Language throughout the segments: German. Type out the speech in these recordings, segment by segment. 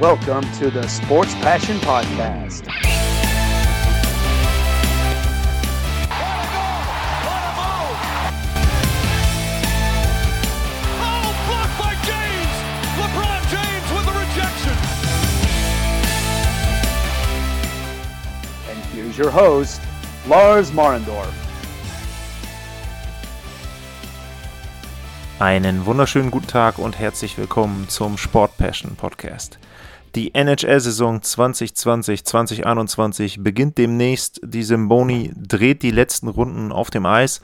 Welcome to the Sports Passion Podcast. Oh, blocked by James! LeBron James with the rejection. And here's your host, Lars Marendorf. Einen wunderschönen guten Tag und herzlich willkommen zum Sport Passion Podcast. Die NHL-Saison 2020-2021 beginnt demnächst. Die Symboni dreht die letzten Runden auf dem Eis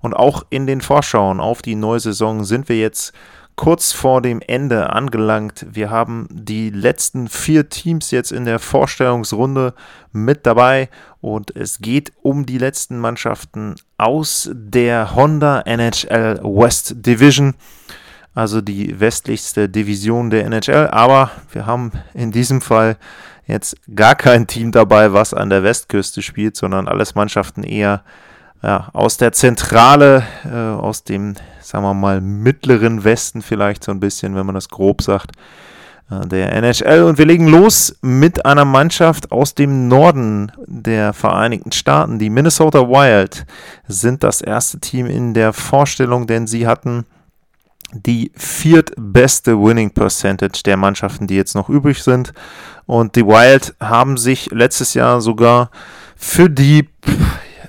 und auch in den Vorschauen auf die neue Saison sind wir jetzt kurz vor dem Ende angelangt. Wir haben die letzten vier Teams jetzt in der Vorstellungsrunde mit dabei und es geht um die letzten Mannschaften aus der Honda NHL West Division, also die westlichste Division der NHL. Aber wir haben in diesem Fall jetzt gar kein Team dabei, was an der Westküste spielt, sondern alles Mannschaften eher ja, aus der Zentrale, äh, aus dem, sagen wir mal, mittleren Westen vielleicht so ein bisschen, wenn man das grob sagt, äh, der NHL. Und wir legen los mit einer Mannschaft aus dem Norden der Vereinigten Staaten. Die Minnesota Wild sind das erste Team in der Vorstellung, denn sie hatten die viertbeste Winning Percentage der Mannschaften, die jetzt noch übrig sind. Und die Wild haben sich letztes Jahr sogar für die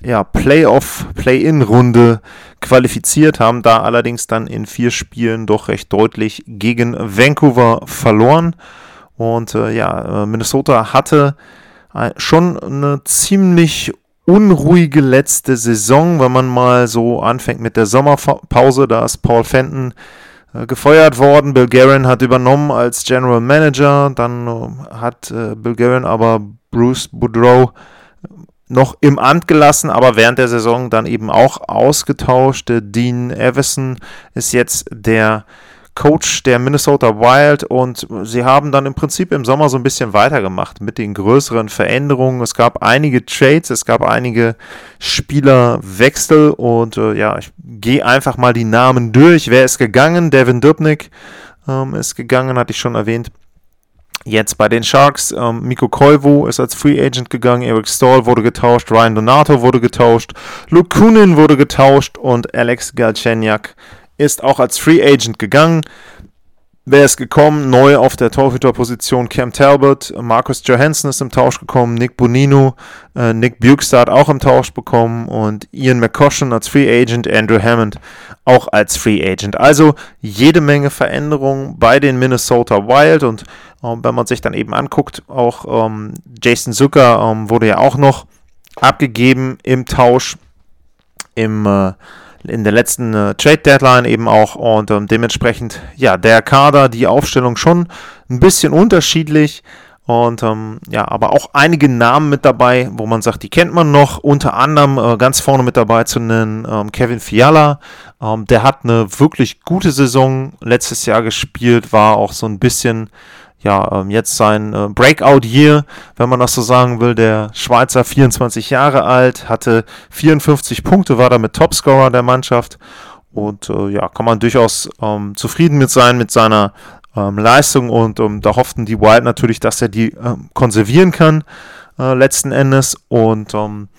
ja, Playoff, Play-in-Runde qualifiziert, haben da allerdings dann in vier Spielen doch recht deutlich gegen Vancouver verloren. Und äh, ja, Minnesota hatte äh, schon eine ziemlich unruhige letzte Saison, wenn man mal so anfängt mit der Sommerpause. Da ist Paul Fenton äh, gefeuert worden. Bill Guerin hat übernommen als General Manager. Dann äh, hat äh, Bill Guerin aber Bruce Boudreau noch im Amt gelassen, aber während der Saison dann eben auch ausgetauscht. Dean Everson ist jetzt der Coach der Minnesota Wild und sie haben dann im Prinzip im Sommer so ein bisschen weitergemacht mit den größeren Veränderungen. Es gab einige Trades, es gab einige Spielerwechsel und äh, ja, ich gehe einfach mal die Namen durch. Wer ist gegangen? Devin Dubnik ähm, ist gegangen, hatte ich schon erwähnt. Jetzt bei den Sharks, ähm, Miko Koivu ist als Free Agent gegangen, Eric Stahl wurde getauscht, Ryan Donato wurde getauscht, Luke Kunin wurde getauscht und Alex Galchenyuk ist auch als Free Agent gegangen. Wer ist gekommen? Neu auf der Torhüterposition Cam Talbot, Marcus Johansson ist im Tausch gekommen, Nick Bonino, äh, Nick Bukestad auch im Tausch bekommen und Ian McCoshen als Free Agent, Andrew Hammond auch als Free Agent. Also jede Menge Veränderungen bei den Minnesota Wild und ähm, wenn man sich dann eben anguckt, auch ähm, Jason Zucker ähm, wurde ja auch noch abgegeben im Tausch im äh, in der letzten äh, Trade Deadline eben auch und ähm, dementsprechend ja der Kader, die Aufstellung schon ein bisschen unterschiedlich und ähm, ja, aber auch einige Namen mit dabei, wo man sagt, die kennt man noch. Unter anderem äh, ganz vorne mit dabei zu nennen ähm, Kevin Fiala. Ähm, der hat eine wirklich gute Saison letztes Jahr gespielt, war auch so ein bisschen ja, ähm, jetzt sein äh, Breakout-Year, wenn man das so sagen will. Der Schweizer, 24 Jahre alt, hatte 54 Punkte, war damit Topscorer der Mannschaft. Und äh, ja, kann man durchaus ähm, zufrieden mit sein, mit seiner ähm, Leistung. Und ähm, da hofften die Wild natürlich, dass er die ähm, konservieren kann, äh, letzten Endes. Und ähm,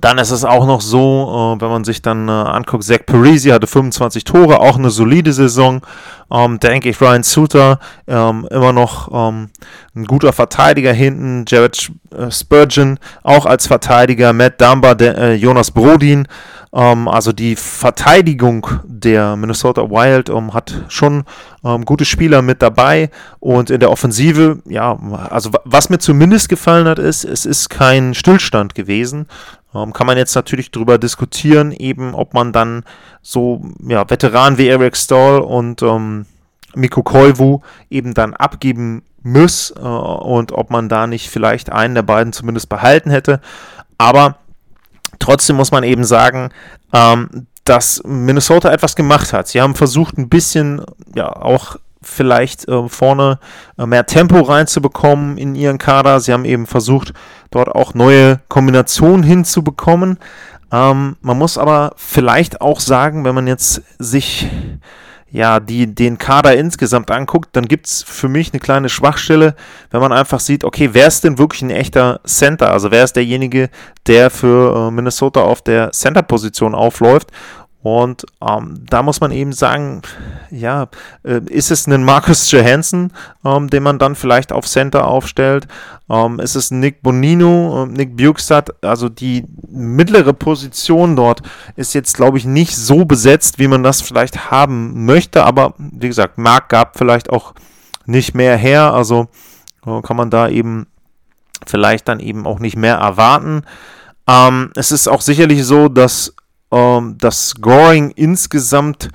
dann ist es auch noch so, äh, wenn man sich dann äh, anguckt, Zach Parisi hatte 25 Tore, auch eine solide Saison. Ähm, denke ich, Ryan Suter ähm, immer noch ähm, ein guter Verteidiger hinten. Jared äh, Spurgeon auch als Verteidiger. Matt Dumba, der, äh, Jonas Brodin. Ähm, also die Verteidigung der Minnesota Wild ähm, hat schon ähm, gute Spieler mit dabei. Und in der Offensive, ja, also was mir zumindest gefallen hat, ist, es ist kein Stillstand gewesen. Kann man jetzt natürlich darüber diskutieren, eben ob man dann so ja, Veteranen wie Eric Stahl und ähm, Mikko Koivu eben dann abgeben muss äh, und ob man da nicht vielleicht einen der beiden zumindest behalten hätte. Aber trotzdem muss man eben sagen, ähm, dass Minnesota etwas gemacht hat. Sie haben versucht, ein bisschen ja auch vielleicht äh, vorne äh, mehr Tempo reinzubekommen in ihren Kader. Sie haben eben versucht, dort auch neue Kombinationen hinzubekommen. Ähm, man muss aber vielleicht auch sagen, wenn man jetzt sich ja, die den Kader insgesamt anguckt, dann gibt es für mich eine kleine Schwachstelle, wenn man einfach sieht, okay, wer ist denn wirklich ein echter Center? Also wer ist derjenige, der für äh, Minnesota auf der Center-Position aufläuft? Und ähm, da muss man eben sagen, ja, äh, ist es ein Marcus Johansson, ähm, den man dann vielleicht auf Center aufstellt? Ähm, ist es Nick Bonino, äh, Nick Bukestad? Also die mittlere Position dort ist jetzt, glaube ich, nicht so besetzt, wie man das vielleicht haben möchte. Aber wie gesagt, Mark gab vielleicht auch nicht mehr her. Also äh, kann man da eben vielleicht dann eben auch nicht mehr erwarten. Ähm, es ist auch sicherlich so, dass ähm, das Scoring insgesamt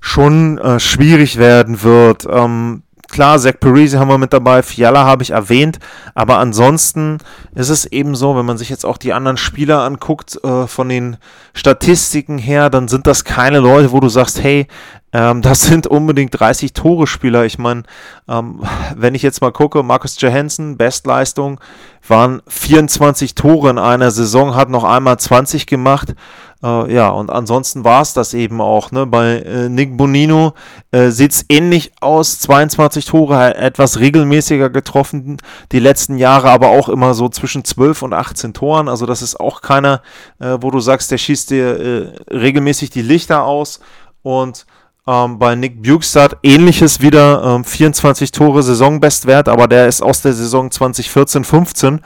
schon äh, schwierig werden wird. Ähm, klar, Zach Parisi haben wir mit dabei, Fiala habe ich erwähnt, aber ansonsten ist es eben so, wenn man sich jetzt auch die anderen Spieler anguckt, äh, von den Statistiken her, dann sind das keine Leute, wo du sagst, hey, ähm, das sind unbedingt 30 Tore-Spieler. Ich meine, ähm, wenn ich jetzt mal gucke, Marcus Johansson, Bestleistung, waren 24 Tore in einer Saison, hat noch einmal 20 gemacht. Äh, ja, und ansonsten war es das eben auch. Ne? Bei äh, Nick Bonino äh, sieht es ähnlich aus. 22 Tore, etwas regelmäßiger getroffen die letzten Jahre, aber auch immer so zwischen 12 und 18 Toren. Also das ist auch keiner, äh, wo du sagst, der schießt dir äh, regelmäßig die Lichter aus. Und ähm, bei Nick Bukestad ähnliches wieder, ähm, 24 Tore Saisonbestwert, aber der ist aus der Saison 2014-15.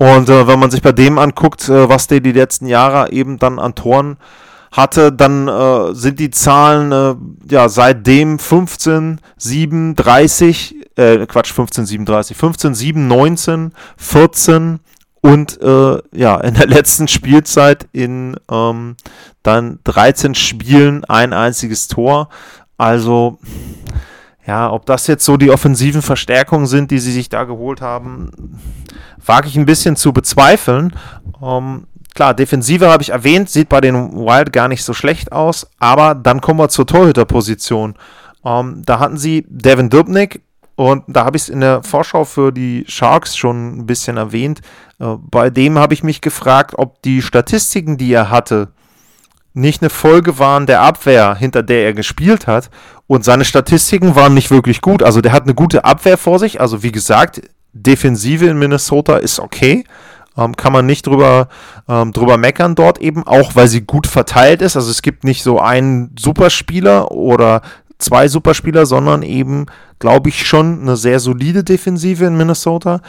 Und äh, wenn man sich bei dem anguckt, äh, was der die letzten Jahre eben dann an Toren hatte, dann äh, sind die Zahlen äh, ja seitdem 15, 7, 30, äh, Quatsch, 15, 37, 15, 7, 19, 14 und äh, ja, in der letzten Spielzeit in ähm, dann 13 Spielen ein einziges Tor. Also ja, ob das jetzt so die offensiven Verstärkungen sind, die sie sich da geholt haben, wage ich ein bisschen zu bezweifeln. Ähm, klar, Defensive habe ich erwähnt, sieht bei den Wild gar nicht so schlecht aus, aber dann kommen wir zur Torhüterposition. Ähm, da hatten sie Devin Dubnik und da habe ich es in der Vorschau für die Sharks schon ein bisschen erwähnt. Äh, bei dem habe ich mich gefragt, ob die Statistiken, die er hatte, nicht eine Folge waren der Abwehr, hinter der er gespielt hat. Und seine Statistiken waren nicht wirklich gut. Also der hat eine gute Abwehr vor sich. Also wie gesagt, Defensive in Minnesota ist okay. Ähm, kann man nicht drüber, ähm, drüber meckern dort eben, auch weil sie gut verteilt ist. Also es gibt nicht so einen Superspieler oder zwei Superspieler, sondern eben, glaube ich, schon eine sehr solide Defensive in Minnesota.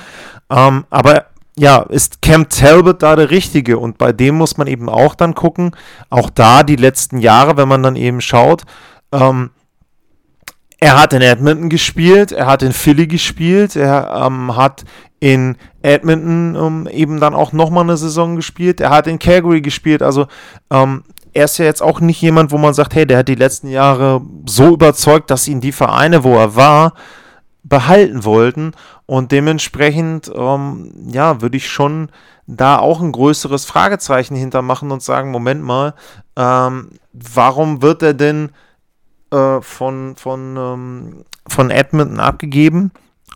Ähm, aber ja, ist Cam Talbot da der Richtige? Und bei dem muss man eben auch dann gucken, auch da die letzten Jahre, wenn man dann eben schaut, ähm, er hat in Edmonton gespielt, er hat in Philly gespielt, er ähm, hat in Edmonton ähm, eben dann auch nochmal eine Saison gespielt, er hat in Calgary gespielt, also ähm, er ist ja jetzt auch nicht jemand, wo man sagt, hey, der hat die letzten Jahre so überzeugt, dass ihn die Vereine, wo er war, behalten wollten und dementsprechend, ähm, ja, würde ich schon da auch ein größeres Fragezeichen hintermachen und sagen, Moment mal, ähm, warum wird er denn äh, von, von, ähm, von Edmonton abgegeben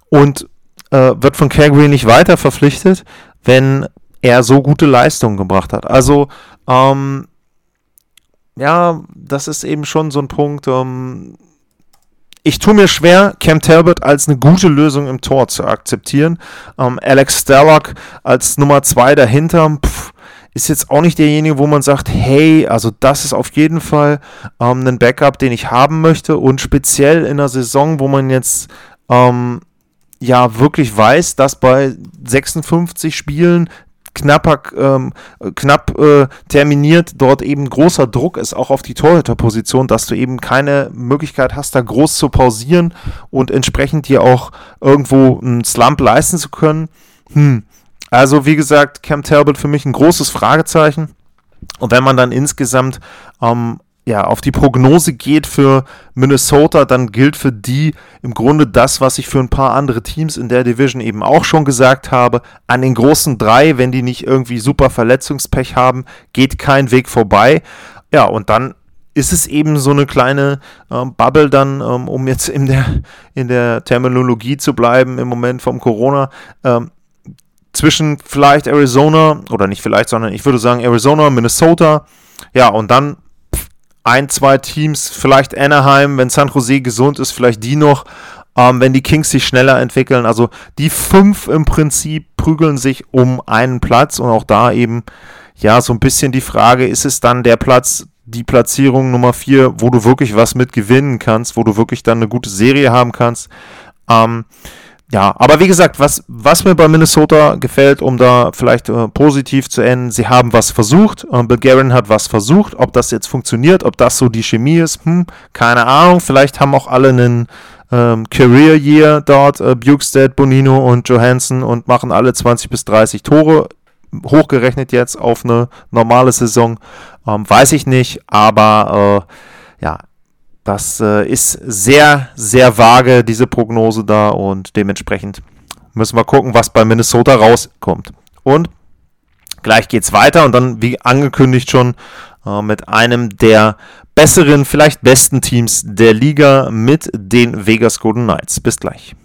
und äh, wird von Calgary nicht weiter verpflichtet, wenn er so gute Leistungen gebracht hat. Also, ähm, ja, das ist eben schon so ein Punkt. Ähm, ich tue mir schwer, Cam Talbot als eine gute Lösung im Tor zu akzeptieren. Ähm, Alex Sterlock als Nummer 2 dahinter. Pff, ist jetzt auch nicht derjenige, wo man sagt, hey, also das ist auf jeden Fall ähm, ein Backup, den ich haben möchte und speziell in einer Saison, wo man jetzt ähm, ja wirklich weiß, dass bei 56 Spielen knapper, ähm, knapp äh, terminiert dort eben großer Druck ist, auch auf die Torhüterposition, dass du eben keine Möglichkeit hast, da groß zu pausieren und entsprechend dir auch irgendwo einen Slump leisten zu können. Hm, also wie gesagt, Cam Talbot für mich ein großes Fragezeichen. Und wenn man dann insgesamt ähm, ja, auf die Prognose geht für Minnesota, dann gilt für die im Grunde das, was ich für ein paar andere Teams in der Division eben auch schon gesagt habe. An den großen drei, wenn die nicht irgendwie super Verletzungspech haben, geht kein Weg vorbei. Ja, und dann ist es eben so eine kleine ähm, Bubble dann, ähm, um jetzt in der, in der Terminologie zu bleiben im Moment vom Corona. Ähm, zwischen vielleicht Arizona, oder nicht vielleicht, sondern ich würde sagen Arizona, Minnesota, ja, und dann ein, zwei Teams, vielleicht Anaheim, wenn San Jose gesund ist, vielleicht die noch, ähm, wenn die Kings sich schneller entwickeln. Also die fünf im Prinzip prügeln sich um einen Platz und auch da eben, ja, so ein bisschen die Frage, ist es dann der Platz, die Platzierung Nummer vier, wo du wirklich was mit gewinnen kannst, wo du wirklich dann eine gute Serie haben kannst. Ähm, ja, aber wie gesagt, was, was mir bei Minnesota gefällt, um da vielleicht äh, positiv zu enden, sie haben was versucht. Äh, Bill Guerin hat was versucht. Ob das jetzt funktioniert, ob das so die Chemie ist, hm, keine Ahnung. Vielleicht haben auch alle einen ähm, Career Year dort, äh, Bukestead, Bonino und Johansson und machen alle 20 bis 30 Tore. Hochgerechnet jetzt auf eine normale Saison. Ähm, weiß ich nicht, aber äh, ja, das äh, ist sehr, sehr vage, diese Prognose da und dementsprechend müssen wir gucken, was bei Minnesota rauskommt. Und gleich geht's weiter und dann, wie angekündigt schon, äh, mit einem der besseren, vielleicht besten Teams der Liga mit den Vegas Golden Knights. Bis gleich.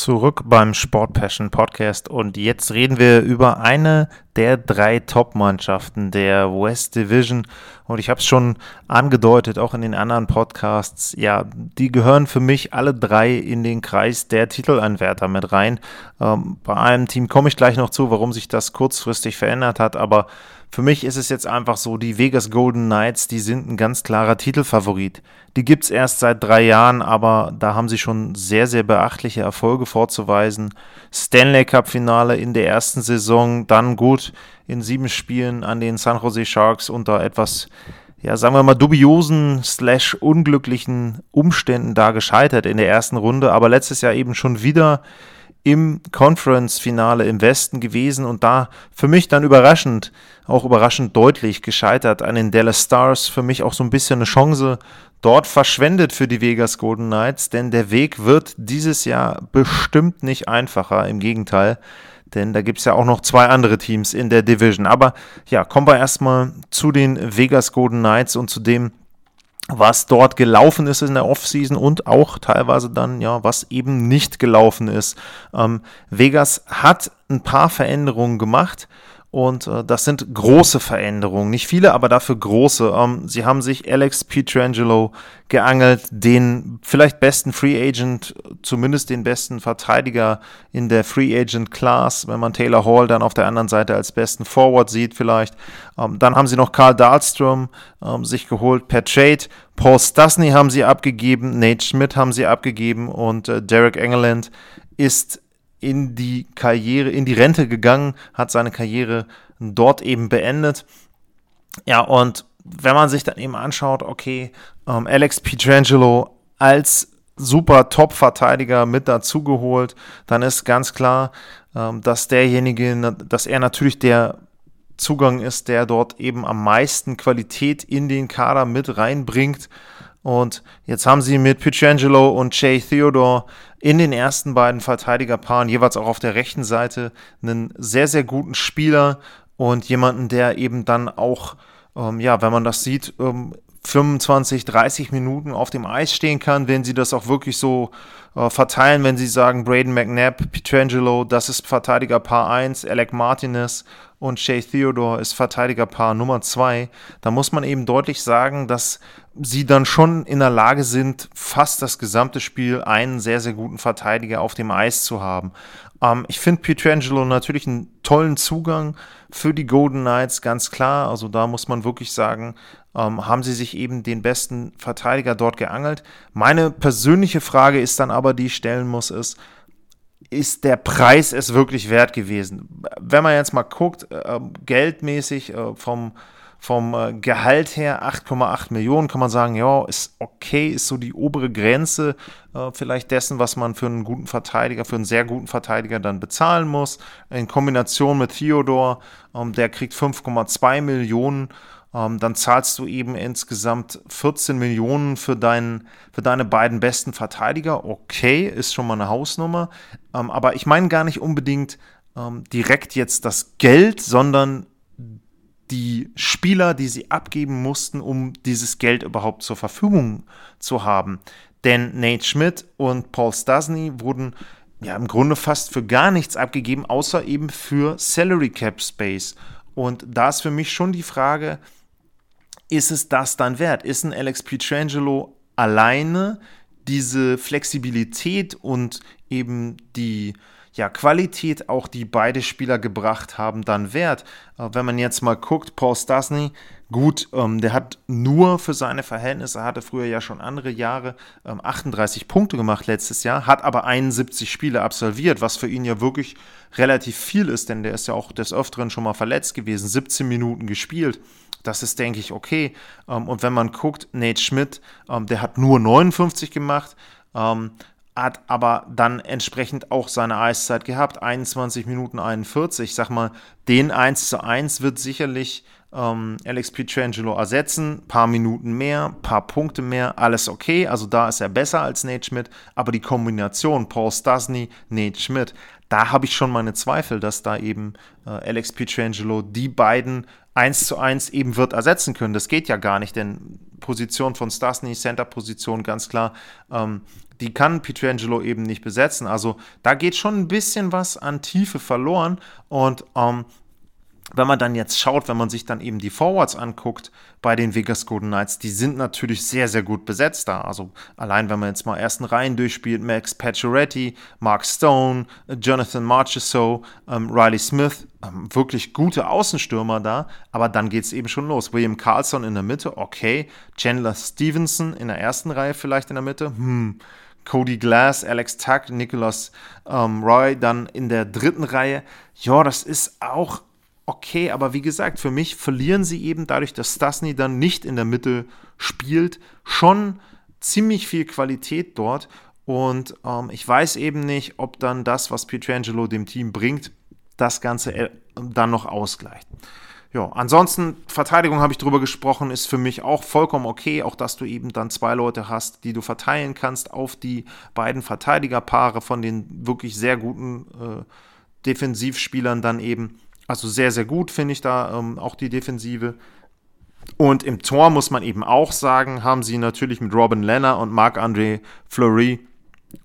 Zurück beim Sport Passion Podcast. Und jetzt reden wir über eine der drei Top-Mannschaften der West Division und ich habe es schon angedeutet, auch in den anderen Podcasts, ja, die gehören für mich alle drei in den Kreis der Titelanwärter mit rein. Ähm, bei einem Team komme ich gleich noch zu, warum sich das kurzfristig verändert hat, aber für mich ist es jetzt einfach so, die Vegas Golden Knights, die sind ein ganz klarer Titelfavorit. Die gibt es erst seit drei Jahren, aber da haben sie schon sehr, sehr beachtliche Erfolge vorzuweisen. Stanley Cup Finale in der ersten Saison, dann gut in sieben Spielen an den San Jose Sharks unter etwas, ja, sagen wir mal, dubiosen slash unglücklichen Umständen da gescheitert in der ersten Runde, aber letztes Jahr eben schon wieder im Conference-Finale im Westen gewesen und da für mich dann überraschend, auch überraschend deutlich gescheitert an den Dallas Stars. Für mich auch so ein bisschen eine Chance dort verschwendet für die Vegas Golden Knights, denn der Weg wird dieses Jahr bestimmt nicht einfacher. Im Gegenteil, denn da gibt es ja auch noch zwei andere Teams in der Division. Aber ja, kommen wir erstmal zu den Vegas Golden Knights und zu dem, was dort gelaufen ist in der Offseason und auch teilweise dann, ja, was eben nicht gelaufen ist. Ähm, Vegas hat ein paar Veränderungen gemacht. Und äh, das sind große Veränderungen. Nicht viele, aber dafür große. Ähm, sie haben sich Alex Pietrangelo geangelt, den vielleicht besten Free Agent, zumindest den besten Verteidiger in der Free Agent Class, wenn man Taylor Hall dann auf der anderen Seite als besten Forward sieht vielleicht. Ähm, dann haben sie noch Karl Dahlström ähm, sich geholt per Trade. Paul Stasny haben sie abgegeben, Nate Schmidt haben sie abgegeben und äh, Derek Engeland ist in die Karriere, in die Rente gegangen, hat seine Karriere dort eben beendet. Ja, und wenn man sich dann eben anschaut, okay, ähm, Alex Pietrangelo als super Top-Verteidiger mit dazugeholt, dann ist ganz klar, ähm, dass derjenige, dass er natürlich der Zugang ist, der dort eben am meisten Qualität in den Kader mit reinbringt. Und jetzt haben sie mit Pietrangelo und Jay Theodore in den ersten beiden Verteidigerpaaren jeweils auch auf der rechten Seite einen sehr, sehr guten Spieler und jemanden, der eben dann auch, ähm, ja, wenn man das sieht, ähm, 25, 30 Minuten auf dem Eis stehen kann, wenn sie das auch wirklich so äh, verteilen, wenn sie sagen, Braden McNabb, Pietrangelo, das ist Verteidigerpaar 1, Alec Martinez und Shay Theodore ist Verteidigerpaar Nummer 2, da muss man eben deutlich sagen, dass sie dann schon in der Lage sind, fast das gesamte Spiel einen sehr, sehr guten Verteidiger auf dem Eis zu haben. Ähm, ich finde Pietrangelo natürlich einen tollen Zugang für die Golden Knights, ganz klar. Also da muss man wirklich sagen, ähm, haben sie sich eben den besten Verteidiger dort geangelt. Meine persönliche Frage ist dann aber, die ich stellen muss, ist, ist der Preis es wirklich wert gewesen? Wenn man jetzt mal guckt, äh, geldmäßig äh, vom vom äh, Gehalt her 8,8 Millionen kann man sagen, ja, ist okay, ist so die obere Grenze äh, vielleicht dessen, was man für einen guten Verteidiger, für einen sehr guten Verteidiger dann bezahlen muss. In Kombination mit Theodor, ähm, der kriegt 5,2 Millionen. Ähm, dann zahlst du eben insgesamt 14 Millionen für, deinen, für deine beiden besten Verteidiger. Okay, ist schon mal eine Hausnummer. Ähm, aber ich meine gar nicht unbedingt ähm, direkt jetzt das Geld, sondern die Spieler, die sie abgeben mussten, um dieses Geld überhaupt zur Verfügung zu haben. Denn Nate Schmidt und Paul Stasny wurden ja im Grunde fast für gar nichts abgegeben, außer eben für Salary Cap Space. Und da ist für mich schon die Frage, ist es das dann wert? Ist ein Alex Pietrangelo alleine diese Flexibilität und eben die ja, Qualität auch, die beide Spieler gebracht haben, dann wert. Äh, wenn man jetzt mal guckt, Paul Stasny, gut, ähm, der hat nur für seine Verhältnisse, hatte früher ja schon andere Jahre, ähm, 38 Punkte gemacht letztes Jahr, hat aber 71 Spiele absolviert, was für ihn ja wirklich relativ viel ist, denn der ist ja auch des Öfteren schon mal verletzt gewesen, 17 Minuten gespielt. Das ist, denke ich, okay. Ähm, und wenn man guckt, Nate Schmidt, ähm, der hat nur 59 gemacht. Ähm, hat aber dann entsprechend auch seine Eiszeit gehabt, 21 Minuten 41. Ich sag mal, den 1 zu 1 wird sicherlich ähm, Alex Pietrangelo ersetzen. Paar Minuten mehr, paar Punkte mehr, alles okay. Also da ist er besser als Nate Schmidt. Aber die Kombination Paul Stasny, Nate Schmidt, da habe ich schon meine Zweifel, dass da eben äh, Alex Pietrangelo die beiden 1 zu 1 eben wird ersetzen können. Das geht ja gar nicht, denn Position von Stasny, Center-Position, ganz klar, ähm, die kann Pietrangelo eben nicht besetzen. Also da geht schon ein bisschen was an Tiefe verloren und ähm, wenn man dann jetzt schaut, wenn man sich dann eben die Forwards anguckt bei den Vegas Golden Knights, die sind natürlich sehr, sehr gut besetzt da. Also allein wenn man jetzt mal ersten Reihen durchspielt, Max Pacioretty, Mark Stone, Jonathan Marchessault, ähm, Riley Smith, ähm, wirklich gute Außenstürmer da, aber dann geht es eben schon los. William Carlson in der Mitte, okay. Chandler Stevenson in der ersten Reihe vielleicht in der Mitte, hm. Cody Glass, Alex Tuck, Nicholas ähm, Roy dann in der dritten Reihe. Ja, das ist auch okay, aber wie gesagt, für mich verlieren sie eben dadurch, dass Stasny dann nicht in der Mitte spielt, schon ziemlich viel Qualität dort. Und ähm, ich weiß eben nicht, ob dann das, was Pietrangelo dem Team bringt, das Ganze äh, dann noch ausgleicht. Ja, ansonsten, Verteidigung habe ich drüber gesprochen, ist für mich auch vollkommen okay, auch dass du eben dann zwei Leute hast, die du verteilen kannst auf die beiden Verteidigerpaare von den wirklich sehr guten äh, Defensivspielern dann eben. Also sehr, sehr gut finde ich da ähm, auch die Defensive. Und im Tor muss man eben auch sagen, haben sie natürlich mit Robin Lenner und Marc-André Fleury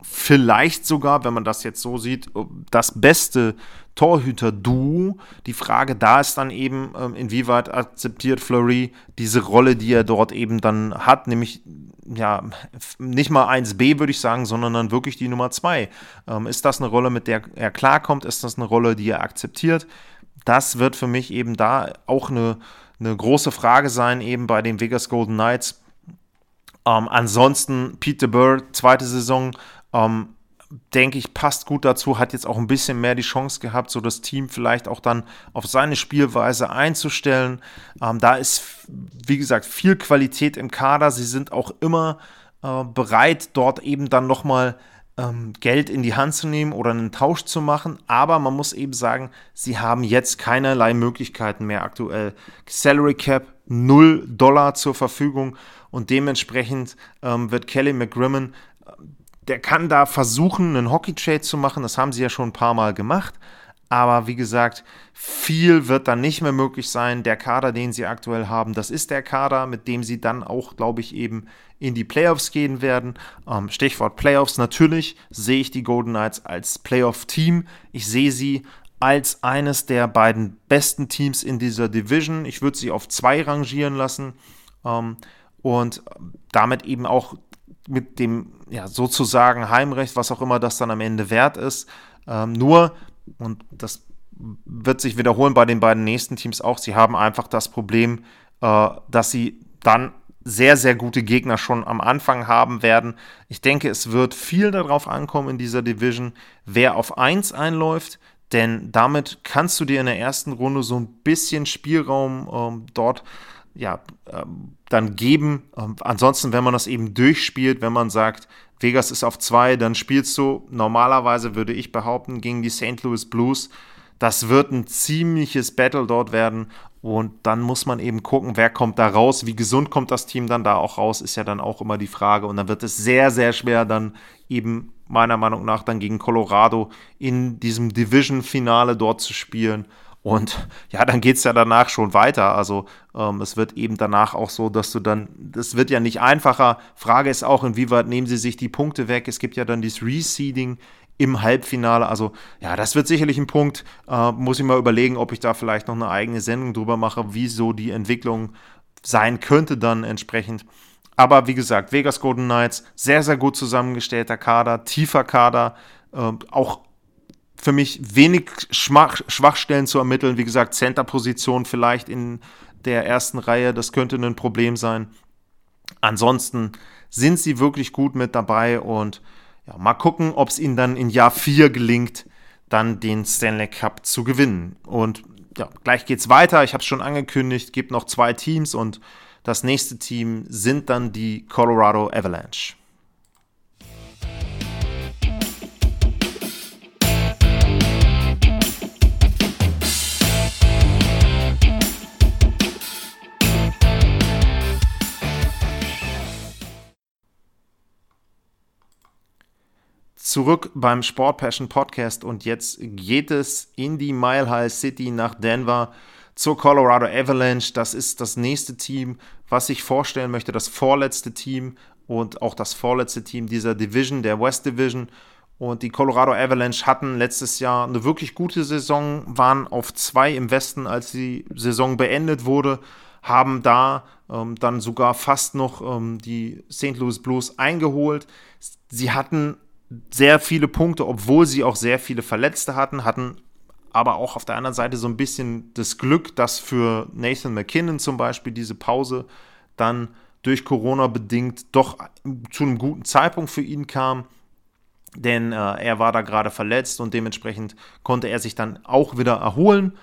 vielleicht sogar, wenn man das jetzt so sieht, das beste Torhüter-Duo. Die Frage da ist dann eben, ähm, inwieweit akzeptiert Fleury diese Rolle, die er dort eben dann hat, nämlich ja, nicht mal 1b würde ich sagen, sondern dann wirklich die Nummer 2. Ähm, ist das eine Rolle, mit der er klarkommt? Ist das eine Rolle, die er akzeptiert? Das wird für mich eben da auch eine, eine große Frage sein, eben bei den Vegas Golden Knights. Ähm, ansonsten Peter Burr, zweite Saison, ähm, denke ich, passt gut dazu, hat jetzt auch ein bisschen mehr die Chance gehabt, so das Team vielleicht auch dann auf seine Spielweise einzustellen. Ähm, da ist, wie gesagt, viel Qualität im Kader. Sie sind auch immer äh, bereit, dort eben dann nochmal ähm, Geld in die Hand zu nehmen oder einen Tausch zu machen. Aber man muss eben sagen, sie haben jetzt keinerlei Möglichkeiten mehr aktuell. Salary Cap 0 Dollar zur Verfügung und dementsprechend ähm, wird Kelly McGrimmon, äh, der kann da versuchen, einen Hockey-Trade zu machen. Das haben sie ja schon ein paar Mal gemacht. Aber wie gesagt, viel wird dann nicht mehr möglich sein. Der Kader, den sie aktuell haben, das ist der Kader, mit dem sie dann auch, glaube ich, eben in die Playoffs gehen werden. Ähm, Stichwort Playoffs. Natürlich sehe ich die Golden Knights als Playoff-Team. Ich sehe sie als eines der beiden besten Teams in dieser Division. Ich würde sie auf zwei rangieren lassen ähm, und damit eben auch mit dem ja, sozusagen Heimrecht, was auch immer das dann am Ende wert ist. Ähm, nur, und das wird sich wiederholen bei den beiden nächsten Teams auch, sie haben einfach das Problem, äh, dass sie dann sehr, sehr gute Gegner schon am Anfang haben werden. Ich denke, es wird viel darauf ankommen in dieser Division, wer auf 1 einläuft, denn damit kannst du dir in der ersten Runde so ein bisschen Spielraum ähm, dort ja, ähm, dann geben. Ähm, ansonsten, wenn man das eben durchspielt, wenn man sagt, Vegas ist auf 2, dann spielst du normalerweise, würde ich behaupten, gegen die St. Louis Blues. Das wird ein ziemliches Battle dort werden und dann muss man eben gucken, wer kommt da raus, wie gesund kommt das Team dann da auch raus, ist ja dann auch immer die Frage. Und dann wird es sehr, sehr schwer, dann eben meiner Meinung nach dann gegen Colorado in diesem Division-Finale dort zu spielen. Und ja, dann geht es ja danach schon weiter. Also ähm, es wird eben danach auch so, dass du dann, das wird ja nicht einfacher. Frage ist auch, inwieweit nehmen sie sich die Punkte weg. Es gibt ja dann dieses Reseeding im Halbfinale. Also ja, das wird sicherlich ein Punkt. Äh, muss ich mal überlegen, ob ich da vielleicht noch eine eigene Sendung drüber mache, wie so die Entwicklung sein könnte dann entsprechend. Aber wie gesagt, Vegas Golden Knights, sehr, sehr gut zusammengestellter Kader, tiefer Kader, äh, auch für mich wenig Schmach, Schwachstellen zu ermitteln. Wie gesagt, Center-Position vielleicht in der ersten Reihe, das könnte ein Problem sein. Ansonsten sind sie wirklich gut mit dabei und ja, mal gucken, ob es ihnen dann in Jahr 4 gelingt, dann den Stanley Cup zu gewinnen. Und ja, gleich geht's weiter. Ich habe es schon angekündigt, gibt noch zwei Teams und das nächste Team sind dann die Colorado Avalanche. Zurück beim Sport Passion Podcast und jetzt geht es in die Mile High City nach Denver zur Colorado Avalanche. Das ist das nächste Team, was ich vorstellen möchte, das vorletzte Team und auch das vorletzte Team dieser Division, der West Division. Und die Colorado Avalanche hatten letztes Jahr eine wirklich gute Saison, waren auf zwei im Westen, als die Saison beendet wurde, haben da ähm, dann sogar fast noch ähm, die St. Louis Blues eingeholt. Sie hatten sehr viele Punkte, obwohl sie auch sehr viele Verletzte hatten, hatten aber auch auf der anderen Seite so ein bisschen das Glück, dass für Nathan McKinnon zum Beispiel diese Pause dann durch Corona bedingt doch zu einem guten Zeitpunkt für ihn kam. Denn äh, er war da gerade verletzt und dementsprechend konnte er sich dann auch wieder erholen.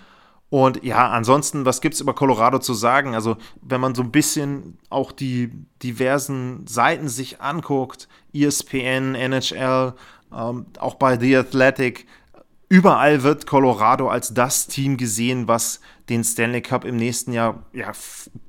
Und ja, ansonsten, was gibt es über Colorado zu sagen? Also, wenn man so ein bisschen auch die diversen Seiten sich anguckt, ESPN, NHL, ähm, auch bei The Athletic, überall wird Colorado als das Team gesehen, was den Stanley Cup im nächsten Jahr ja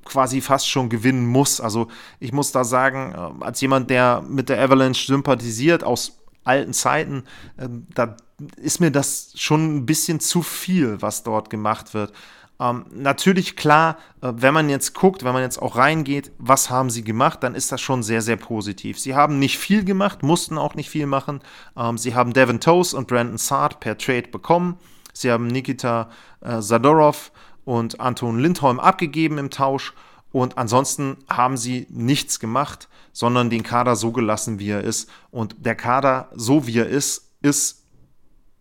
quasi fast schon gewinnen muss. Also, ich muss da sagen, äh, als jemand, der mit der Avalanche sympathisiert, aus alten Zeiten, äh, da ist mir das schon ein bisschen zu viel, was dort gemacht wird. Ähm, natürlich klar, äh, wenn man jetzt guckt, wenn man jetzt auch reingeht, was haben sie gemacht, dann ist das schon sehr, sehr positiv. Sie haben nicht viel gemacht, mussten auch nicht viel machen. Ähm, sie haben Devin Toes und Brandon Saad per Trade bekommen. Sie haben Nikita äh, Zadorov und Anton Lindholm abgegeben im Tausch. Und ansonsten haben sie nichts gemacht, sondern den Kader so gelassen, wie er ist. Und der Kader, so wie er ist, ist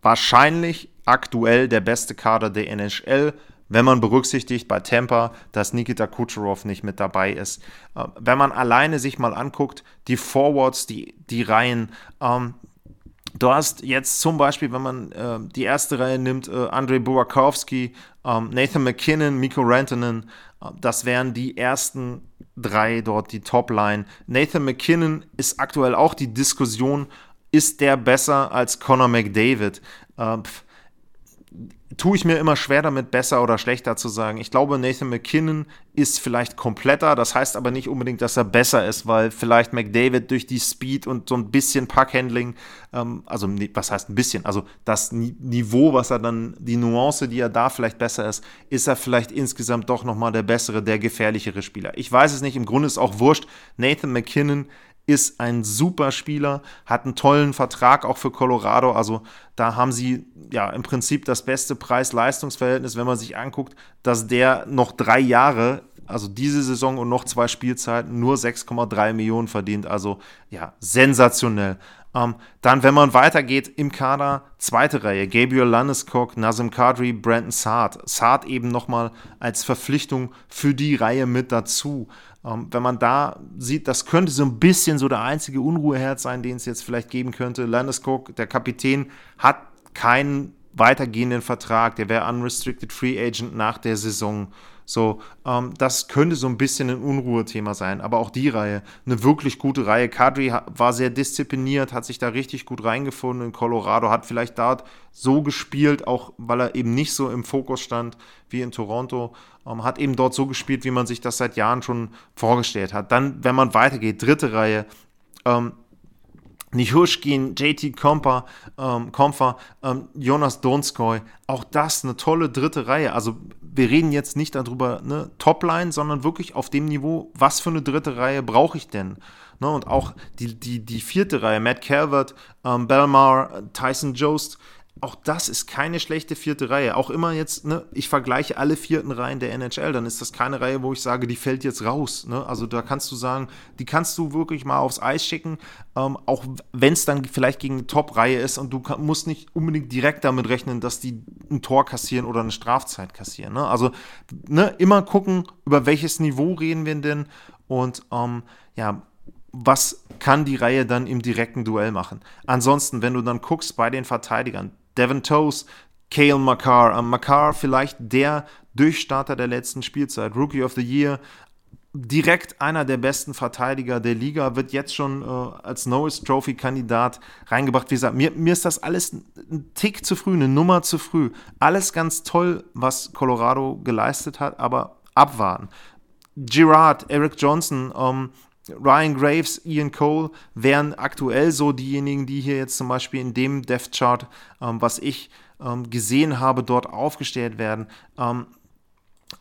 wahrscheinlich aktuell der beste Kader der NHL, wenn man berücksichtigt bei Tampa, dass Nikita Kucherov nicht mit dabei ist. Äh, wenn man alleine sich mal anguckt, die Forwards, die, die Reihen, ähm, Du hast jetzt zum Beispiel, wenn man äh, die erste Reihe nimmt, äh, Andrei Burakowski, ähm, Nathan McKinnon, Miko Rantanen, äh, das wären die ersten drei dort, die Topline. Nathan McKinnon ist aktuell auch die Diskussion, ist der besser als Conor McDavid? Äh, tue ich mir immer schwer damit, besser oder schlechter zu sagen. Ich glaube, Nathan McKinnon ist vielleicht kompletter. Das heißt aber nicht unbedingt, dass er besser ist, weil vielleicht McDavid durch die Speed und so ein bisschen Puckhandling, ähm, also was heißt ein bisschen, also das Niveau, was er dann, die Nuance, die er da vielleicht besser ist, ist er vielleicht insgesamt doch nochmal der bessere, der gefährlichere Spieler. Ich weiß es nicht, im Grunde ist auch wurscht. Nathan McKinnon ist ein super Spieler, hat einen tollen Vertrag auch für Colorado. Also da haben sie ja im Prinzip das beste Preis-Leistungs-Verhältnis, wenn man sich anguckt, dass der noch drei Jahre, also diese Saison und noch zwei Spielzeiten, nur 6,3 Millionen verdient. Also ja, sensationell. Ähm, dann, wenn man weitergeht im Kader, zweite Reihe, Gabriel Landeskog, Nazim Kadri, Brandon Saad. Saad eben nochmal als Verpflichtung für die Reihe mit dazu. Ähm, wenn man da sieht, das könnte so ein bisschen so der einzige Unruheherd sein, den es jetzt vielleicht geben könnte. Landeskog, der Kapitän, hat keinen weitergehenden Vertrag. Der wäre unrestricted Free Agent nach der Saison. So, ähm, das könnte so ein bisschen ein Unruhethema sein. Aber auch die Reihe, eine wirklich gute Reihe. Kadri war sehr diszipliniert, hat sich da richtig gut reingefunden in Colorado, hat vielleicht dort so gespielt, auch weil er eben nicht so im Fokus stand wie in Toronto. Ähm, hat eben dort so gespielt, wie man sich das seit Jahren schon vorgestellt hat. Dann, wenn man weitergeht, dritte Reihe, ähm, Nihushkin, JT Kompa, ähm, Komfer, ähm, Jonas Donskoy, auch das eine tolle dritte Reihe. Also wir reden jetzt nicht darüber, ne, Topline, sondern wirklich auf dem Niveau, was für eine dritte Reihe brauche ich denn? Ne, und auch die, die, die vierte Reihe, Matt Calvert, ähm, Belmar, Tyson Jost, auch das ist keine schlechte vierte Reihe. Auch immer jetzt, ne, ich vergleiche alle vierten Reihen der NHL, dann ist das keine Reihe, wo ich sage, die fällt jetzt raus. Ne? Also da kannst du sagen, die kannst du wirklich mal aufs Eis schicken, ähm, auch wenn es dann vielleicht gegen eine Top-Reihe ist und du kann, musst nicht unbedingt direkt damit rechnen, dass die ein Tor kassieren oder eine Strafzeit kassieren. Ne? Also ne, immer gucken, über welches Niveau reden wir denn und ähm, ja, was kann die Reihe dann im direkten Duell machen. Ansonsten, wenn du dann guckst bei den Verteidigern, Devin Toes, Kale Makar. Um, Makar vielleicht der Durchstarter der letzten Spielzeit, Rookie of the Year, direkt einer der besten Verteidiger der Liga, wird jetzt schon äh, als Norris Trophy-Kandidat reingebracht. Wie gesagt, mir, mir ist das alles ein Tick zu früh, eine Nummer zu früh. Alles ganz toll, was Colorado geleistet hat, aber abwarten. Girard, Eric Johnson, ähm, Ryan Graves, Ian Cole wären aktuell so diejenigen, die hier jetzt zum Beispiel in dem Death Chart, ähm, was ich ähm, gesehen habe, dort aufgestellt werden. Ähm,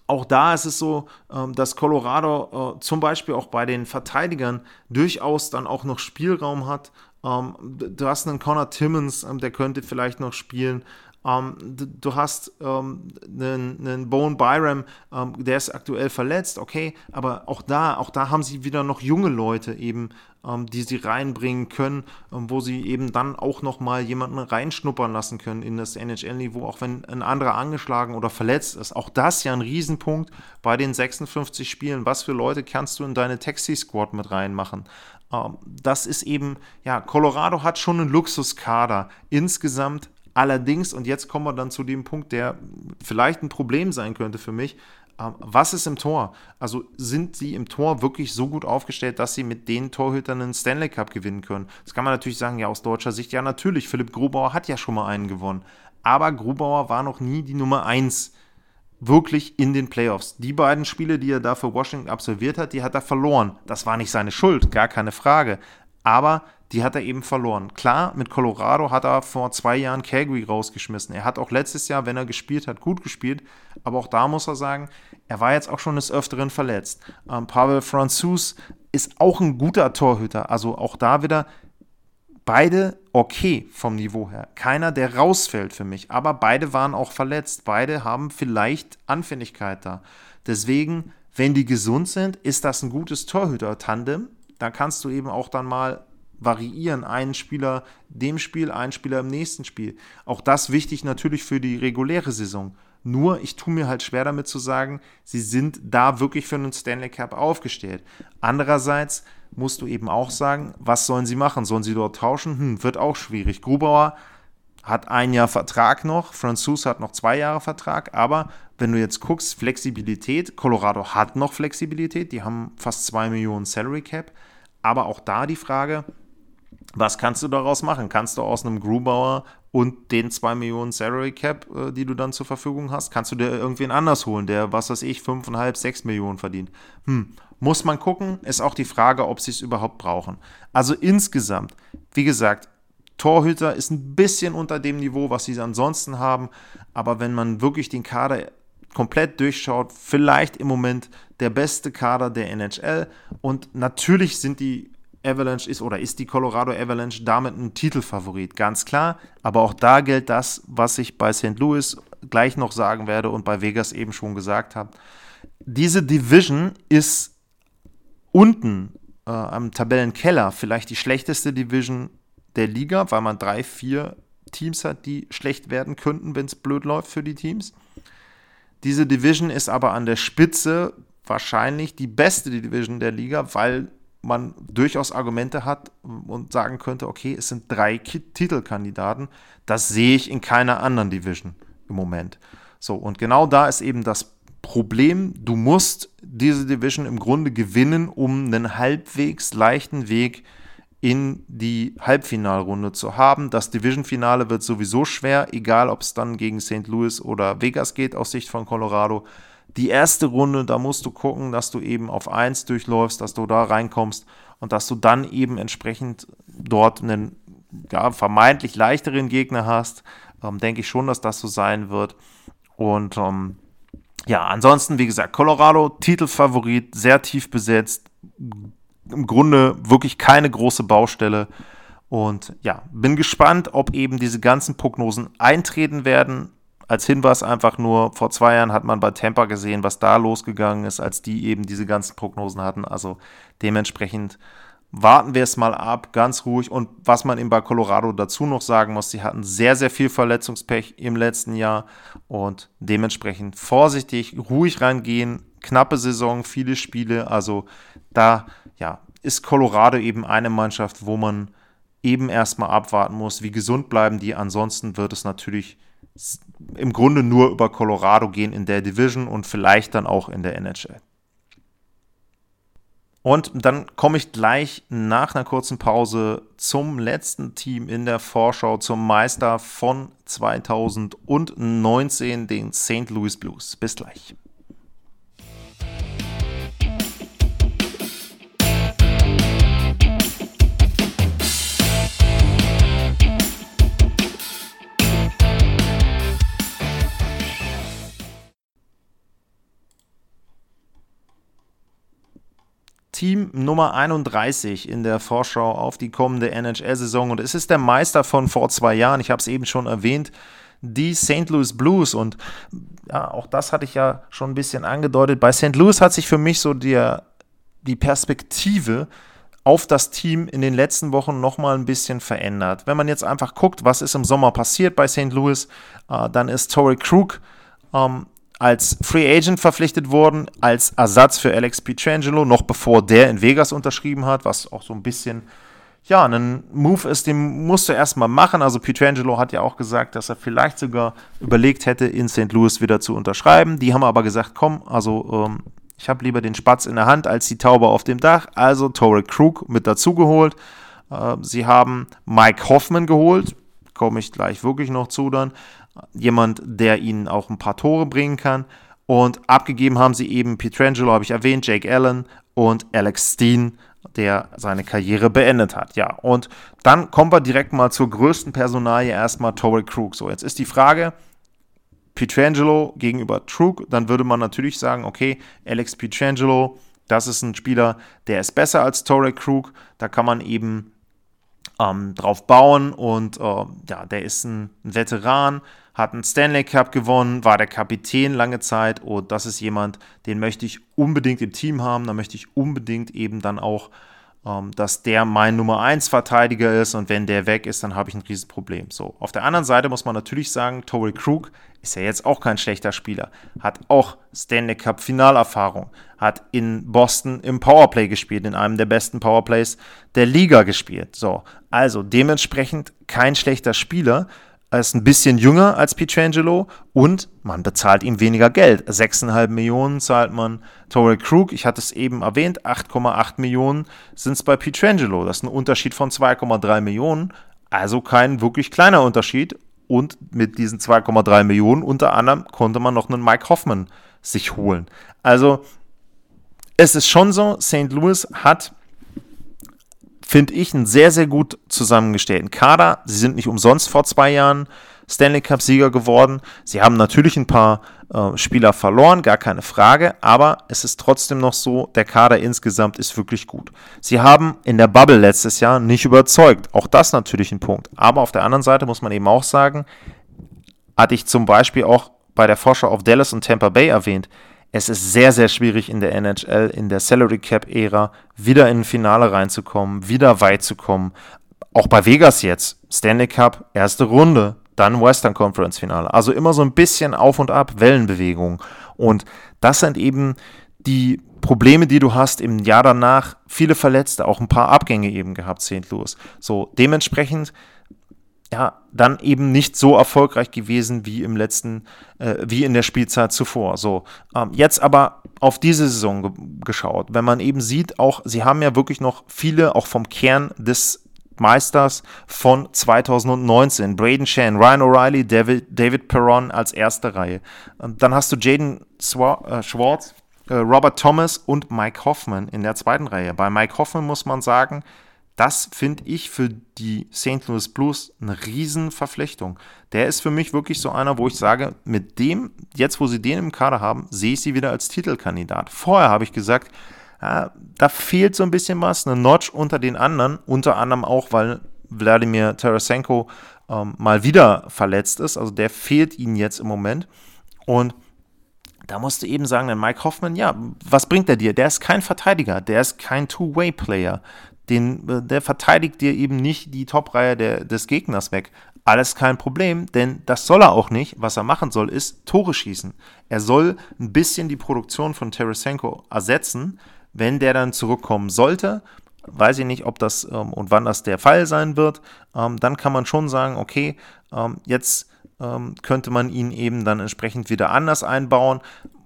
auch da ist es so, ähm, dass Colorado äh, zum Beispiel auch bei den Verteidigern durchaus dann auch noch Spielraum hat. Ähm, du hast einen Connor Timmons, ähm, der könnte vielleicht noch spielen. Ähm, du, du, hast ähm, einen, einen Bone Byram, ähm, der ist aktuell verletzt, okay, aber auch da, auch da haben sie wieder noch junge Leute eben, ähm, die sie reinbringen können, ähm, wo sie eben dann auch noch mal jemanden reinschnuppern lassen können in das NHL-Niveau, auch wenn ein anderer angeschlagen oder verletzt ist. Auch das ja ein Riesenpunkt bei den 56 Spielen. Was für Leute kannst du in deine Taxi-Squad mit reinmachen? Ähm, das ist eben, ja, Colorado hat schon einen Luxuskader. Insgesamt Allerdings, und jetzt kommen wir dann zu dem Punkt, der vielleicht ein Problem sein könnte für mich, ähm, was ist im Tor? Also sind sie im Tor wirklich so gut aufgestellt, dass sie mit den Torhütern einen Stanley Cup gewinnen können? Das kann man natürlich sagen, ja, aus deutscher Sicht, ja, natürlich. Philipp Grubauer hat ja schon mal einen gewonnen. Aber Grubauer war noch nie die Nummer 1 wirklich in den Playoffs. Die beiden Spiele, die er da für Washington absolviert hat, die hat er verloren. Das war nicht seine Schuld, gar keine Frage. Aber die hat er eben verloren. Klar, mit Colorado hat er vor zwei Jahren Calgary rausgeschmissen. Er hat auch letztes Jahr, wenn er gespielt hat, gut gespielt. Aber auch da muss er sagen, er war jetzt auch schon des Öfteren verletzt. Ähm, Pavel Franzus ist auch ein guter Torhüter. Also auch da wieder beide okay vom Niveau her. Keiner, der rausfällt für mich. Aber beide waren auch verletzt. Beide haben vielleicht Anfälligkeit da. Deswegen, wenn die gesund sind, ist das ein gutes Torhüter-Tandem. Da kannst du eben auch dann mal variieren. Einen Spieler dem Spiel, einen Spieler im nächsten Spiel. Auch das wichtig natürlich für die reguläre Saison. Nur, ich tue mir halt schwer damit zu sagen, sie sind da wirklich für einen Stanley Cup aufgestellt. Andererseits musst du eben auch sagen, was sollen sie machen? Sollen sie dort tauschen? Hm, wird auch schwierig. Grubauer hat ein Jahr Vertrag noch, Franzus hat noch zwei Jahre Vertrag, aber wenn du jetzt guckst, Flexibilität, Colorado hat noch Flexibilität, die haben fast zwei Millionen Salary Cap, aber auch da die Frage, was kannst du daraus machen? Kannst du aus einem Grubauer und den 2 Millionen Salary Cap, äh, die du dann zur Verfügung hast, kannst du dir irgendwen anders holen, der, was weiß ich, 5,5, 6 Millionen verdient? Hm, muss man gucken, ist auch die Frage, ob sie es überhaupt brauchen. Also insgesamt, wie gesagt, Torhüter ist ein bisschen unter dem Niveau, was sie ansonsten haben, aber wenn man wirklich den Kader komplett durchschaut, vielleicht im Moment der beste Kader der NHL und natürlich sind die Avalanche ist oder ist die Colorado Avalanche damit ein Titelfavorit, ganz klar. Aber auch da gilt das, was ich bei St. Louis gleich noch sagen werde und bei Vegas eben schon gesagt habe. Diese Division ist unten äh, am Tabellenkeller vielleicht die schlechteste Division der Liga, weil man drei, vier Teams hat, die schlecht werden könnten, wenn es blöd läuft für die Teams. Diese Division ist aber an der Spitze wahrscheinlich die beste Division der Liga, weil man durchaus Argumente hat und sagen könnte, okay, es sind drei Titelkandidaten. Das sehe ich in keiner anderen Division im Moment. So, und genau da ist eben das Problem, du musst diese Division im Grunde gewinnen, um einen halbwegs leichten Weg in die Halbfinalrunde zu haben. Das Division-Finale wird sowieso schwer, egal ob es dann gegen St. Louis oder Vegas geht aus Sicht von Colorado die erste Runde, da musst du gucken, dass du eben auf 1 durchläufst, dass du da reinkommst. und dass du dann eben entsprechend dort einen ja, vermeintlich leichteren Gegner hast, ähm, denke ich schon, dass das so sein wird. Und ähm, ja, ansonsten, wie gesagt, Colorado, Titelfavorit, sehr tief besetzt. Im Grunde wirklich keine große Baustelle. Und ja, bin gespannt, ob eben diese ganzen Prognosen eintreten werden. Als Hinweis einfach nur, vor zwei Jahren hat man bei Tampa gesehen, was da losgegangen ist, als die eben diese ganzen Prognosen hatten. Also dementsprechend warten wir es mal ab, ganz ruhig. Und was man eben bei Colorado dazu noch sagen muss, sie hatten sehr, sehr viel Verletzungspech im letzten Jahr und dementsprechend vorsichtig, ruhig reingehen. Knappe Saison, viele Spiele. Also da ja, ist Colorado eben eine Mannschaft, wo man eben erstmal abwarten muss, wie gesund bleiben die. Ansonsten wird es natürlich im Grunde nur über Colorado gehen in der Division und vielleicht dann auch in der NHL. Und dann komme ich gleich nach einer kurzen Pause zum letzten Team in der Vorschau, zum Meister von 2019, den St. Louis Blues. Bis gleich. Team Nummer 31 in der Vorschau auf die kommende NHL-Saison und es ist der Meister von vor zwei Jahren. Ich habe es eben schon erwähnt, die St. Louis Blues und ja, auch das hatte ich ja schon ein bisschen angedeutet. Bei St. Louis hat sich für mich so der, die Perspektive auf das Team in den letzten Wochen nochmal ein bisschen verändert. Wenn man jetzt einfach guckt, was ist im Sommer passiert bei St. Louis, äh, dann ist Torrey Krug ähm, als Free Agent verpflichtet worden, als Ersatz für Alex Pietrangelo, noch bevor der in Vegas unterschrieben hat, was auch so ein bisschen, ja, ein Move ist, den musst du erstmal machen. Also Pietrangelo hat ja auch gesagt, dass er vielleicht sogar überlegt hätte, in St. Louis wieder zu unterschreiben. Die haben aber gesagt, komm, also ähm, ich habe lieber den Spatz in der Hand als die Taube auf dem Dach. Also Torrey Krug mit dazugeholt. Äh, sie haben Mike Hoffman geholt, komme ich gleich wirklich noch zu dann jemand, der ihnen auch ein paar Tore bringen kann. Und abgegeben haben sie eben Pietrangelo, habe ich erwähnt, Jake Allen und Alex Steen, der seine Karriere beendet hat. Ja, und dann kommen wir direkt mal zur größten Personalie erstmal, Torrey Krug. So, jetzt ist die Frage, Pietrangelo gegenüber Krug, dann würde man natürlich sagen, okay, Alex Pietrangelo, das ist ein Spieler, der ist besser als Torrey Krug, da kann man eben ähm, drauf bauen und äh, ja, der ist ein Veteran, hat einen Stanley Cup gewonnen, war der Kapitän lange Zeit. Und das ist jemand, den möchte ich unbedingt im Team haben, da möchte ich unbedingt eben dann auch, ähm, dass der mein Nummer 1 Verteidiger ist. Und wenn der weg ist, dann habe ich ein Riesenproblem. So, auf der anderen Seite muss man natürlich sagen, Torrey Krug ist ja jetzt auch kein schlechter Spieler, hat auch Stanley Cup Finalerfahrung, hat in Boston im Powerplay gespielt, in einem der besten Powerplays der Liga gespielt. So, also dementsprechend kein schlechter Spieler, er ist ein bisschen jünger als Pietrangelo und man bezahlt ihm weniger Geld. 6,5 Millionen zahlt man Torrey Krug. Ich hatte es eben erwähnt, 8,8 Millionen sind es bei Pietrangelo. Das ist ein Unterschied von 2,3 Millionen. Also kein wirklich kleiner Unterschied. Und mit diesen 2,3 Millionen unter anderem konnte man noch einen Mike Hoffman sich holen. Also es ist schon so, St. Louis hat finde ich, einen sehr, sehr gut zusammengestellten Kader. Sie sind nicht umsonst vor zwei Jahren Stanley Cup-Sieger geworden. Sie haben natürlich ein paar äh, Spieler verloren, gar keine Frage, aber es ist trotzdem noch so, der Kader insgesamt ist wirklich gut. Sie haben in der Bubble letztes Jahr nicht überzeugt. Auch das natürlich ein Punkt. Aber auf der anderen Seite muss man eben auch sagen, hatte ich zum Beispiel auch bei der Vorschau auf Dallas und Tampa Bay erwähnt, es ist sehr, sehr schwierig in der NHL, in der Salary Cap Ära, wieder in ein Finale reinzukommen, wieder weit zu kommen. Auch bei Vegas jetzt. Stanley Cup, erste Runde, dann Western Conference Finale. Also immer so ein bisschen auf und ab, Wellenbewegung. Und das sind eben die Probleme, die du hast im Jahr danach. Viele Verletzte, auch ein paar Abgänge eben gehabt, St. Louis. So, dementsprechend ja, dann eben nicht so erfolgreich gewesen wie im letzten, äh, wie in der Spielzeit zuvor. So, ähm, jetzt aber auf diese Saison ge geschaut, wenn man eben sieht, auch sie haben ja wirklich noch viele, auch vom Kern des Meisters von 2019. Braden Shan, Ryan O'Reilly, David, David Perron als erste Reihe. Ähm, dann hast du Jaden äh, Schwartz, äh, Robert Thomas und Mike Hoffman in der zweiten Reihe. Bei Mike Hoffman muss man sagen, das finde ich für die St. Louis Blues eine Riesenverflechtung. Der ist für mich wirklich so einer, wo ich sage, mit dem, jetzt wo sie den im Kader haben, sehe ich sie wieder als Titelkandidat. Vorher habe ich gesagt, ja, da fehlt so ein bisschen was, eine Notch unter den anderen, unter anderem auch, weil Wladimir Tarasenko ähm, mal wieder verletzt ist. Also der fehlt ihnen jetzt im Moment. Und da musst du eben sagen, denn Mike Hoffman, ja, was bringt er dir? Der ist kein Verteidiger, der ist kein Two-Way-Player. Den, äh, der verteidigt dir eben nicht die Top-Reihe des Gegners weg. Alles kein Problem, denn das soll er auch nicht. Was er machen soll, ist Tore schießen. Er soll ein bisschen die Produktion von Tarasenko ersetzen, wenn der dann zurückkommen sollte. Weiß ich nicht, ob das ähm, und wann das der Fall sein wird. Ähm, dann kann man schon sagen, okay, ähm, jetzt ähm, könnte man ihn eben dann entsprechend wieder anders einbauen.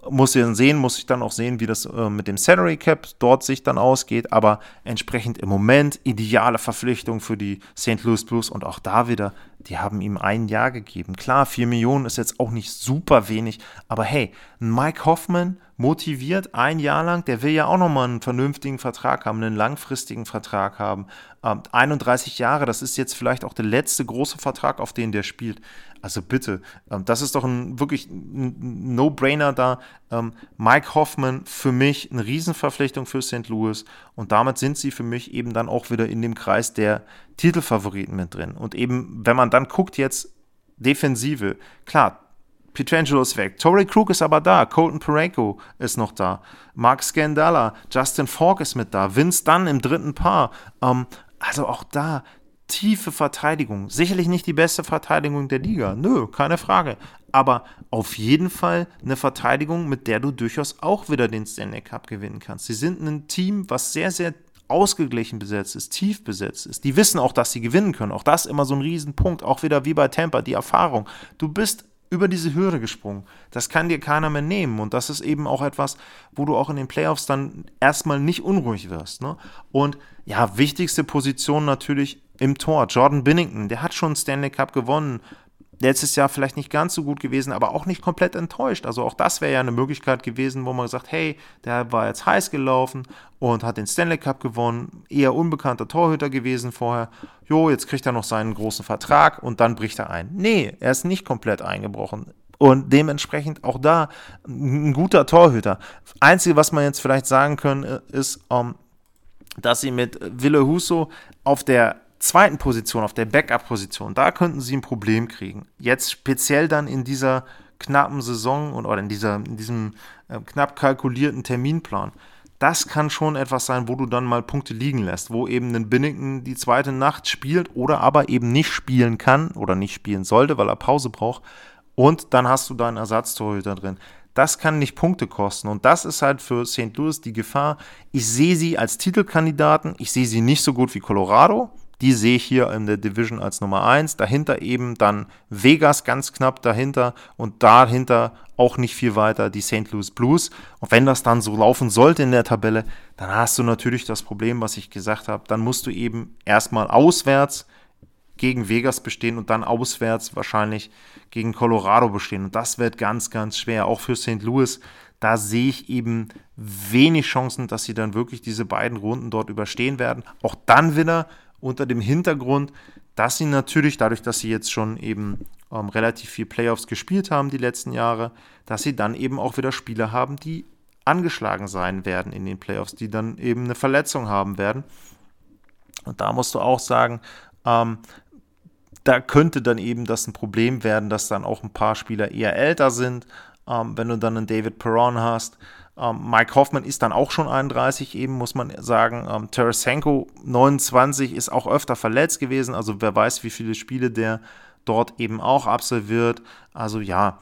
Muss ich dann sehen, muss ich dann auch sehen, wie das äh, mit dem Salary Cap dort sich dann ausgeht, aber entsprechend im Moment ideale Verpflichtung für die St. Louis Blues und auch da wieder, die haben ihm ein Jahr gegeben. Klar, 4 Millionen ist jetzt auch nicht super wenig, aber hey, Mike Hoffman motiviert ein Jahr lang, der will ja auch nochmal einen vernünftigen Vertrag haben, einen langfristigen Vertrag haben. Ähm, 31 Jahre, das ist jetzt vielleicht auch der letzte große Vertrag, auf den der spielt. Also bitte, ähm, das ist doch ein wirklich No-Brainer da. Ähm, Mike Hoffman für mich eine Riesenverpflichtung für St. Louis und damit sind sie für mich eben dann auch wieder in dem Kreis der Titelfavoriten mit drin. Und eben, wenn man dann guckt jetzt Defensive, klar, Pietrangelo ist weg. Torrey Krug ist aber da. Colton Pareko ist noch da. Mark Scandella. Justin Falk ist mit da. Vince Dunn im dritten Paar. Ähm, also auch da tiefe Verteidigung. Sicherlich nicht die beste Verteidigung der Liga. Nö, keine Frage. Aber auf jeden Fall eine Verteidigung, mit der du durchaus auch wieder den Stanley Cup gewinnen kannst. Sie sind ein Team, was sehr, sehr ausgeglichen besetzt ist, tief besetzt ist. Die wissen auch, dass sie gewinnen können. Auch das immer so ein Riesenpunkt. Auch wieder wie bei Tampa, die Erfahrung. Du bist über diese Hürde gesprungen. Das kann dir keiner mehr nehmen. Und das ist eben auch etwas, wo du auch in den Playoffs dann erstmal nicht unruhig wirst. Ne? Und ja, wichtigste Position natürlich im Tor. Jordan Binnington, der hat schon Stanley Cup gewonnen letztes Jahr vielleicht nicht ganz so gut gewesen, aber auch nicht komplett enttäuscht. Also auch das wäre ja eine Möglichkeit gewesen, wo man gesagt, hey, der war jetzt heiß gelaufen und hat den Stanley Cup gewonnen, eher unbekannter Torhüter gewesen vorher. Jo, jetzt kriegt er noch seinen großen Vertrag und dann bricht er ein. Nee, er ist nicht komplett eingebrochen. Und dementsprechend auch da ein guter Torhüter. Einzige, was man jetzt vielleicht sagen können, äh, ist, ähm, dass sie mit Wille Huso auf der zweiten Position, auf der Backup-Position, da könnten sie ein Problem kriegen. Jetzt speziell dann in dieser knappen Saison oder in, dieser, in diesem äh, knapp kalkulierten Terminplan. Das kann schon etwas sein, wo du dann mal Punkte liegen lässt, wo eben ein Binnington die zweite Nacht spielt oder aber eben nicht spielen kann oder nicht spielen sollte, weil er Pause braucht. Und dann hast du deinen Ersatztorhüter drin. Das kann nicht Punkte kosten. Und das ist halt für St. Louis die Gefahr. Ich sehe sie als Titelkandidaten. Ich sehe sie nicht so gut wie Colorado. Die sehe ich hier in der Division als Nummer 1. Dahinter eben dann Vegas ganz knapp dahinter und dahinter auch nicht viel weiter die St. Louis Blues. Und wenn das dann so laufen sollte in der Tabelle, dann hast du natürlich das Problem, was ich gesagt habe. Dann musst du eben erstmal auswärts gegen Vegas bestehen und dann auswärts wahrscheinlich gegen Colorado bestehen. Und das wird ganz, ganz schwer, auch für St. Louis. Da sehe ich eben wenig Chancen, dass sie dann wirklich diese beiden Runden dort überstehen werden. Auch dann wieder unter dem Hintergrund, dass sie natürlich, dadurch, dass sie jetzt schon eben ähm, relativ viel Playoffs gespielt haben die letzten Jahre, dass sie dann eben auch wieder Spieler haben, die angeschlagen sein werden in den Playoffs, die dann eben eine Verletzung haben werden. Und da musst du auch sagen, ähm, da könnte dann eben das ein Problem werden, dass dann auch ein paar Spieler eher älter sind. Ähm, wenn du dann einen David Perron hast, Mike Hoffman ist dann auch schon 31, eben muss man sagen. Ähm, Tarasenko 29 ist auch öfter verletzt gewesen, also wer weiß, wie viele Spiele der dort eben auch absolviert. Also ja,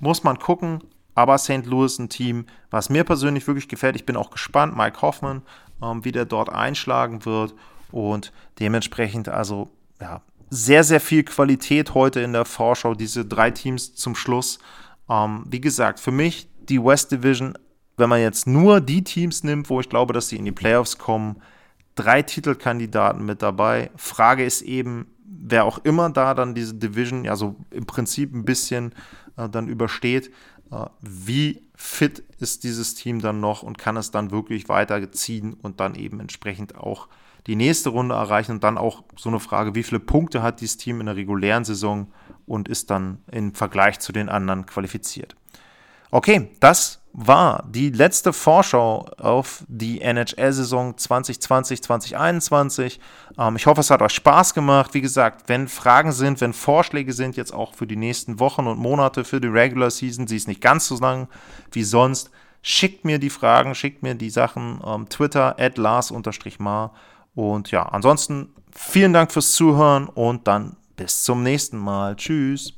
muss man gucken. Aber St. Louis ein Team, was mir persönlich wirklich gefällt. Ich bin auch gespannt, Mike Hoffman, ähm, wie der dort einschlagen wird. Und dementsprechend, also ja, sehr, sehr viel Qualität heute in der Vorschau, diese drei Teams zum Schluss. Ähm, wie gesagt, für mich die West Division, wenn man jetzt nur die Teams nimmt, wo ich glaube, dass sie in die Playoffs kommen, drei Titelkandidaten mit dabei. Frage ist eben, wer auch immer da dann diese Division, ja so im Prinzip ein bisschen äh, dann übersteht, Äh, wie fit ist dieses Team dann noch und kann es dann wirklich weiterziehen und dann eben entsprechend auch die nächste Runde erreichen und dann auch so eine Frage, wie viele Punkte hat dieses Team in der regulären Saison und ist dann im Vergleich zu den anderen qualifiziert. Okay, das war die letzte Vorschau auf die NHL-Saison 2020-2021. Ähm, ich hoffe, es hat euch Spaß gemacht. Wie gesagt, wenn Fragen sind, wenn Vorschläge sind, jetzt auch für die nächsten Wochen und Monate für die Regular Season, sie ist nicht ganz so lang wie sonst, schickt mir die Fragen, schickt mir die Sachen. Ähm, Twitter at Lars-Mar. Und ja, ansonsten vielen Dank fürs Zuhören und dann bis zum nächsten Mal. Tschüss.